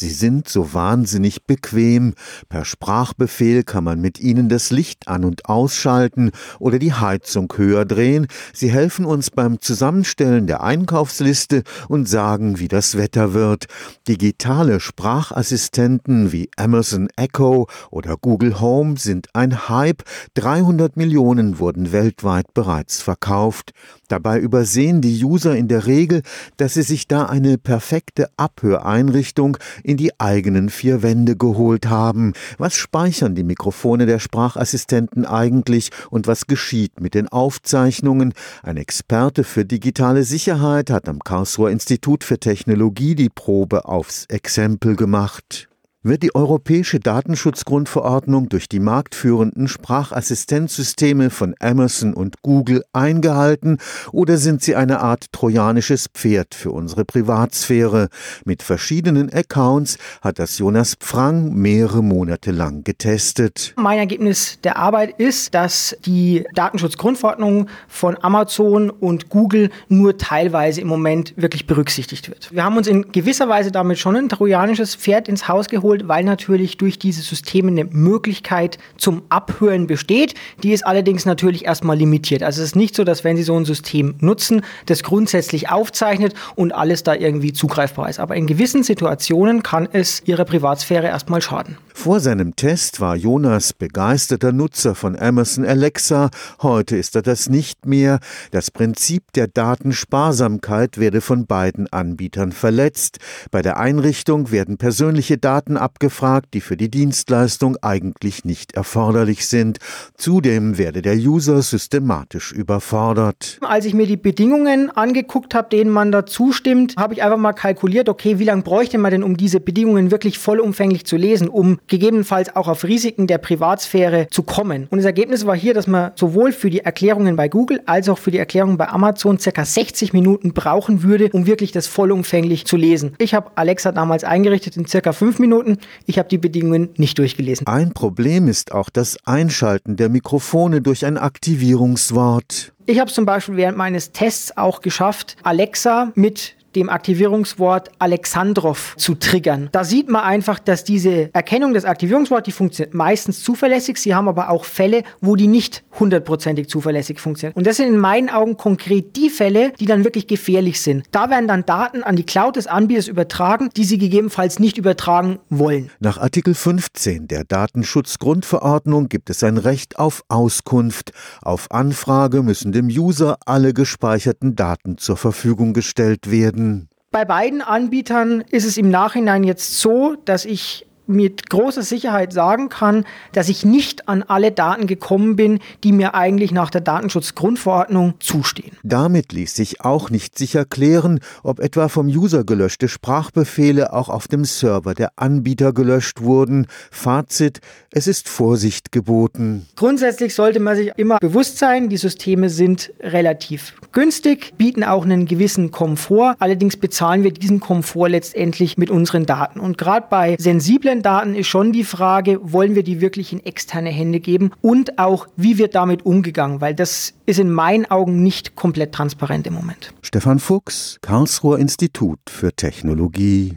Sie sind so wahnsinnig bequem. Per Sprachbefehl kann man mit ihnen das Licht an- und ausschalten oder die Heizung höher drehen. Sie helfen uns beim Zusammenstellen der Einkaufsliste und sagen, wie das Wetter wird. Digitale Sprachassistenten wie Amazon Echo oder Google Home sind ein Hype. 300 Millionen wurden weltweit bereits verkauft. Dabei übersehen die User in der Regel, dass sie sich da eine perfekte Abhöreinrichtung in die eigenen vier Wände geholt haben. Was speichern die Mikrofone der Sprachassistenten eigentlich und was geschieht mit den Aufzeichnungen? Ein Experte für digitale Sicherheit hat am Karlsruher Institut für Technologie die Probe aufs Exempel gemacht. Wird die europäische Datenschutzgrundverordnung durch die marktführenden Sprachassistenzsysteme von Amazon und Google eingehalten oder sind sie eine Art trojanisches Pferd für unsere Privatsphäre? Mit verschiedenen Accounts hat das Jonas Pfrang mehrere Monate lang getestet. Mein Ergebnis der Arbeit ist, dass die Datenschutzgrundverordnung von Amazon und Google nur teilweise im Moment wirklich berücksichtigt wird. Wir haben uns in gewisser Weise damit schon ein trojanisches Pferd ins Haus geholt geholt, weil natürlich durch diese Systeme eine Möglichkeit zum Abhören besteht. Die ist allerdings natürlich erstmal limitiert. Also es ist nicht so, dass wenn Sie so ein System nutzen, das grundsätzlich aufzeichnet und alles da irgendwie zugreifbar ist. Aber in gewissen Situationen kann es Ihrer Privatsphäre erstmal schaden. Vor seinem Test war Jonas begeisterter Nutzer von Amazon Alexa. Heute ist er das nicht mehr. Das Prinzip der Datensparsamkeit werde von beiden Anbietern verletzt. Bei der Einrichtung werden persönliche Daten abgefragt, die für die Dienstleistung eigentlich nicht erforderlich sind. Zudem werde der User systematisch überfordert. Als ich mir die Bedingungen angeguckt habe, denen man da zustimmt, habe ich einfach mal kalkuliert, okay, wie lange bräuchte man denn, um diese Bedingungen wirklich vollumfänglich zu lesen, um gegebenenfalls auch auf Risiken der Privatsphäre zu kommen. Und das Ergebnis war hier, dass man sowohl für die Erklärungen bei Google als auch für die Erklärungen bei Amazon circa 60 Minuten brauchen würde, um wirklich das vollumfänglich zu lesen. Ich habe Alexa damals eingerichtet in circa fünf Minuten Minuten. Ich habe die Bedingungen nicht durchgelesen. Ein Problem ist auch das Einschalten der Mikrofone durch ein Aktivierungswort. Ich habe zum Beispiel während meines Tests auch geschafft, Alexa mit dem Aktivierungswort Alexandrov zu triggern. Da sieht man einfach, dass diese Erkennung des Aktivierungswortes, die funktioniert meistens zuverlässig. Sie haben aber auch Fälle, wo die nicht hundertprozentig zuverlässig funktionieren. Und das sind in meinen Augen konkret die Fälle, die dann wirklich gefährlich sind. Da werden dann Daten an die Cloud des Anbieters übertragen, die sie gegebenenfalls nicht übertragen wollen. Nach Artikel 15 der Datenschutzgrundverordnung gibt es ein Recht auf Auskunft. Auf Anfrage müssen dem User alle gespeicherten Daten zur Verfügung gestellt werden werden? Bei beiden Anbietern ist es im Nachhinein jetzt so, dass ich mit großer Sicherheit sagen kann, dass ich nicht an alle Daten gekommen bin, die mir eigentlich nach der Datenschutzgrundverordnung zustehen. Damit ließ sich auch nicht sicher klären, ob etwa vom User gelöschte Sprachbefehle auch auf dem Server der Anbieter gelöscht wurden. Fazit, es ist Vorsicht geboten. Grundsätzlich sollte man sich immer bewusst sein, die Systeme sind relativ günstig, bieten auch einen gewissen Komfort. Allerdings bezahlen wir diesen Komfort letztendlich mit unseren Daten. Und gerade bei sensiblen Daten ist schon die Frage, wollen wir die wirklich in externe Hände geben und auch, wie wird damit umgegangen, weil das ist in meinen Augen nicht komplett transparent im Moment. Stefan Fuchs, Karlsruher Institut für Technologie.